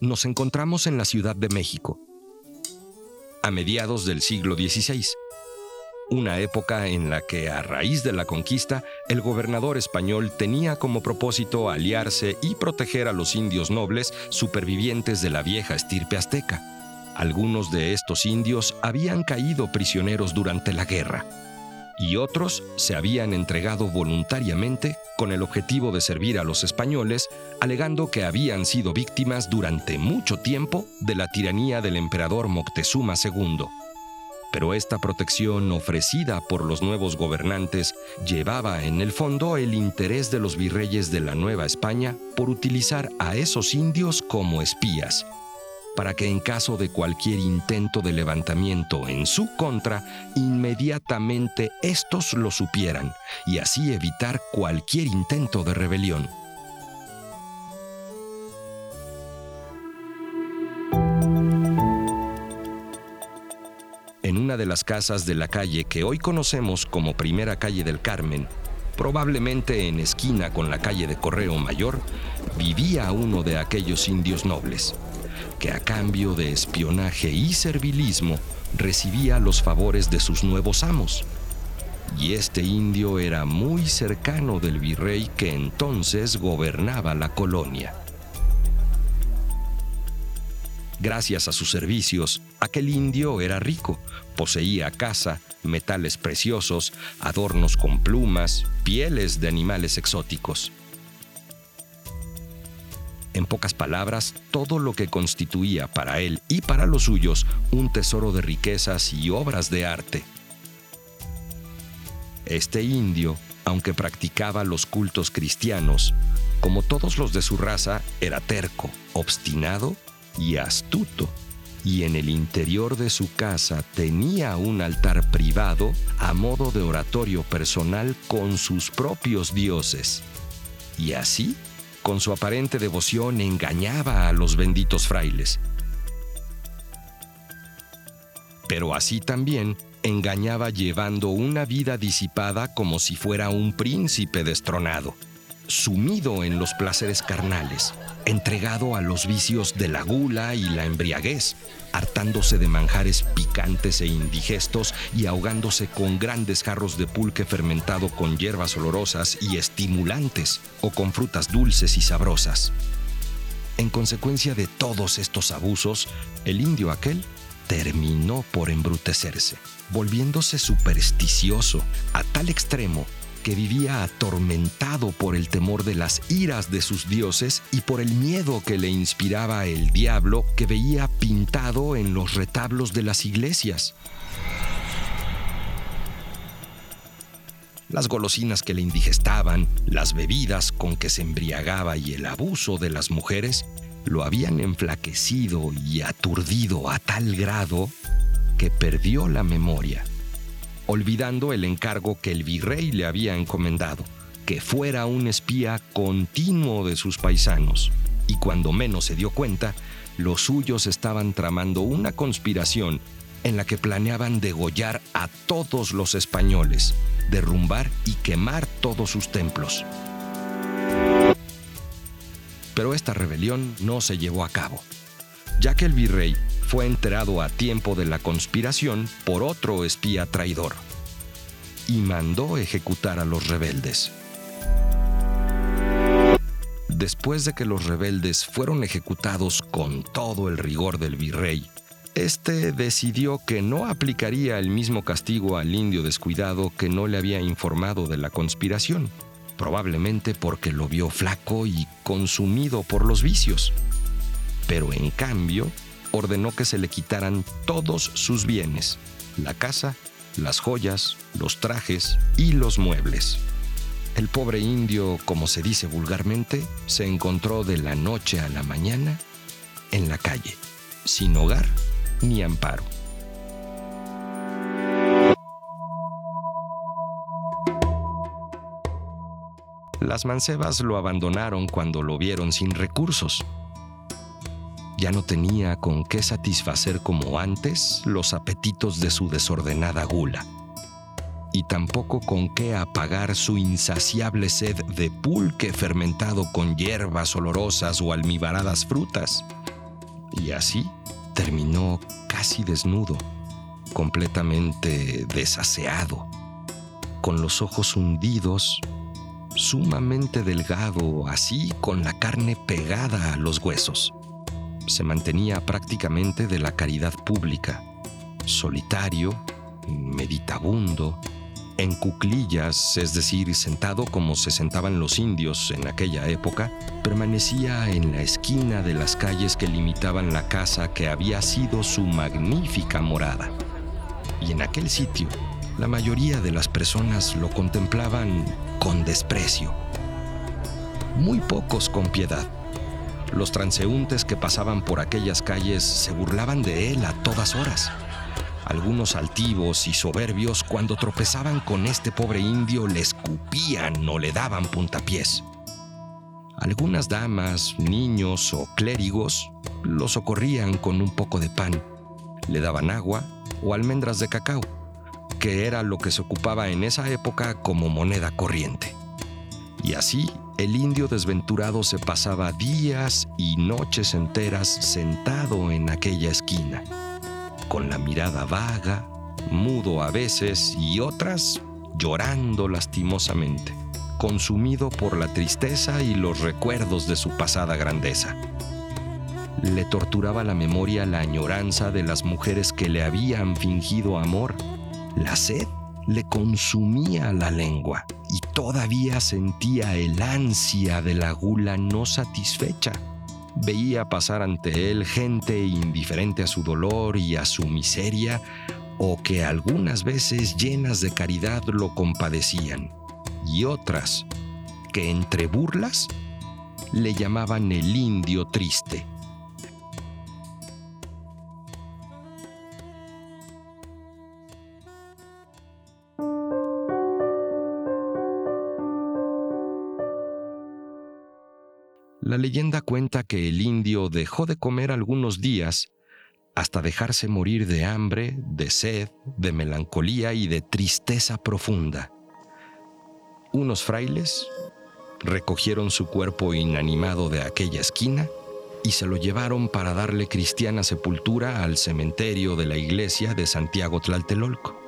Nos encontramos en la Ciudad de México, a mediados del siglo XVI, una época en la que a raíz de la conquista el gobernador español tenía como propósito aliarse y proteger a los indios nobles supervivientes de la vieja estirpe azteca. Algunos de estos indios habían caído prisioneros durante la guerra y otros se habían entregado voluntariamente con el objetivo de servir a los españoles, alegando que habían sido víctimas durante mucho tiempo de la tiranía del emperador Moctezuma II. Pero esta protección ofrecida por los nuevos gobernantes llevaba en el fondo el interés de los virreyes de la Nueva España por utilizar a esos indios como espías para que en caso de cualquier intento de levantamiento en su contra, inmediatamente estos lo supieran y así evitar cualquier intento de rebelión. En una de las casas de la calle que hoy conocemos como Primera Calle del Carmen, probablemente en esquina con la calle de Correo Mayor, vivía uno de aquellos indios nobles que a cambio de espionaje y servilismo recibía los favores de sus nuevos amos. Y este indio era muy cercano del virrey que entonces gobernaba la colonia. Gracias a sus servicios, aquel indio era rico, poseía casa, metales preciosos, adornos con plumas, pieles de animales exóticos. En pocas palabras, todo lo que constituía para él y para los suyos un tesoro de riquezas y obras de arte. Este indio, aunque practicaba los cultos cristianos, como todos los de su raza, era terco, obstinado y astuto. Y en el interior de su casa tenía un altar privado a modo de oratorio personal con sus propios dioses. Y así con su aparente devoción engañaba a los benditos frailes. Pero así también engañaba llevando una vida disipada como si fuera un príncipe destronado sumido en los placeres carnales, entregado a los vicios de la gula y la embriaguez, hartándose de manjares picantes e indigestos y ahogándose con grandes jarros de pulque fermentado con hierbas olorosas y estimulantes o con frutas dulces y sabrosas. En consecuencia de todos estos abusos, el indio aquel terminó por embrutecerse, volviéndose supersticioso a tal extremo que vivía atormentado por el temor de las iras de sus dioses y por el miedo que le inspiraba el diablo que veía pintado en los retablos de las iglesias. Las golosinas que le indigestaban, las bebidas con que se embriagaba y el abuso de las mujeres lo habían enflaquecido y aturdido a tal grado que perdió la memoria olvidando el encargo que el virrey le había encomendado, que fuera un espía continuo de sus paisanos. Y cuando menos se dio cuenta, los suyos estaban tramando una conspiración en la que planeaban degollar a todos los españoles, derrumbar y quemar todos sus templos. Pero esta rebelión no se llevó a cabo, ya que el virrey fue enterado a tiempo de la conspiración por otro espía traidor y mandó ejecutar a los rebeldes. Después de que los rebeldes fueron ejecutados con todo el rigor del virrey, este decidió que no aplicaría el mismo castigo al indio descuidado que no le había informado de la conspiración, probablemente porque lo vio flaco y consumido por los vicios. Pero en cambio, ordenó que se le quitaran todos sus bienes, la casa las joyas, los trajes y los muebles. El pobre indio, como se dice vulgarmente, se encontró de la noche a la mañana en la calle, sin hogar ni amparo. Las mancebas lo abandonaron cuando lo vieron sin recursos. Ya no tenía con qué satisfacer como antes los apetitos de su desordenada gula, y tampoco con qué apagar su insaciable sed de pulque fermentado con hierbas olorosas o almibaradas frutas. Y así terminó casi desnudo, completamente desaseado, con los ojos hundidos sumamente delgado, así con la carne pegada a los huesos. Se mantenía prácticamente de la caridad pública, solitario, meditabundo, en cuclillas, es decir, sentado como se sentaban los indios en aquella época, permanecía en la esquina de las calles que limitaban la casa que había sido su magnífica morada. Y en aquel sitio, la mayoría de las personas lo contemplaban con desprecio. Muy pocos con piedad. Los transeúntes que pasaban por aquellas calles se burlaban de él a todas horas. Algunos altivos y soberbios cuando tropezaban con este pobre indio le escupían o le daban puntapiés. Algunas damas, niños o clérigos lo socorrían con un poco de pan, le daban agua o almendras de cacao que era lo que se ocupaba en esa época como moneda corriente. Y así el indio desventurado se pasaba días y noches enteras sentado en aquella esquina, con la mirada vaga, mudo a veces y otras llorando lastimosamente, consumido por la tristeza y los recuerdos de su pasada grandeza. Le torturaba la memoria la añoranza de las mujeres que le habían fingido amor la sed le consumía la lengua y todavía sentía el ansia de la gula no satisfecha. Veía pasar ante él gente indiferente a su dolor y a su miseria, o que algunas veces llenas de caridad lo compadecían, y otras que entre burlas le llamaban el indio triste La leyenda cuenta que el indio dejó de comer algunos días hasta dejarse morir de hambre, de sed, de melancolía y de tristeza profunda. Unos frailes recogieron su cuerpo inanimado de aquella esquina y se lo llevaron para darle cristiana sepultura al cementerio de la iglesia de Santiago Tlaltelolco.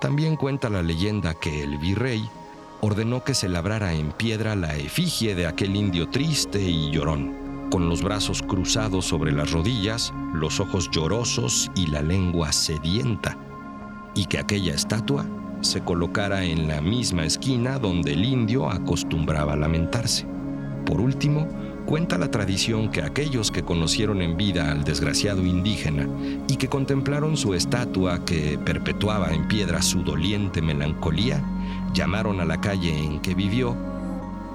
También cuenta la leyenda que el virrey ordenó que se labrara en piedra la efigie de aquel indio triste y llorón, con los brazos cruzados sobre las rodillas, los ojos llorosos y la lengua sedienta, y que aquella estatua se colocara en la misma esquina donde el indio acostumbraba lamentarse. Por último, cuenta la tradición que aquellos que conocieron en vida al desgraciado indígena y que contemplaron su estatua que perpetuaba en piedra su doliente melancolía, llamaron a la calle en que vivió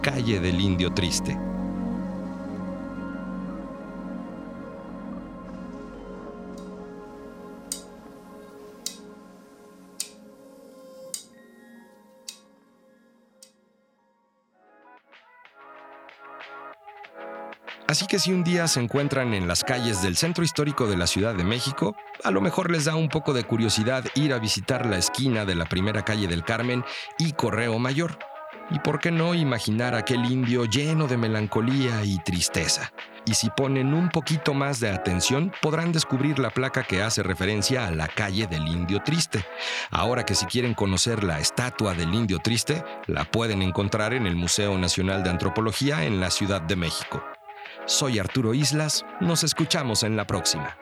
Calle del Indio Triste. Así que si un día se encuentran en las calles del centro histórico de la Ciudad de México, a lo mejor les da un poco de curiosidad ir a visitar la esquina de la primera calle del Carmen y Correo Mayor. Y por qué no imaginar aquel indio lleno de melancolía y tristeza. Y si ponen un poquito más de atención, podrán descubrir la placa que hace referencia a la calle del Indio Triste. Ahora que si quieren conocer la estatua del Indio Triste, la pueden encontrar en el Museo Nacional de Antropología en la Ciudad de México. Soy Arturo Islas, nos escuchamos en la próxima.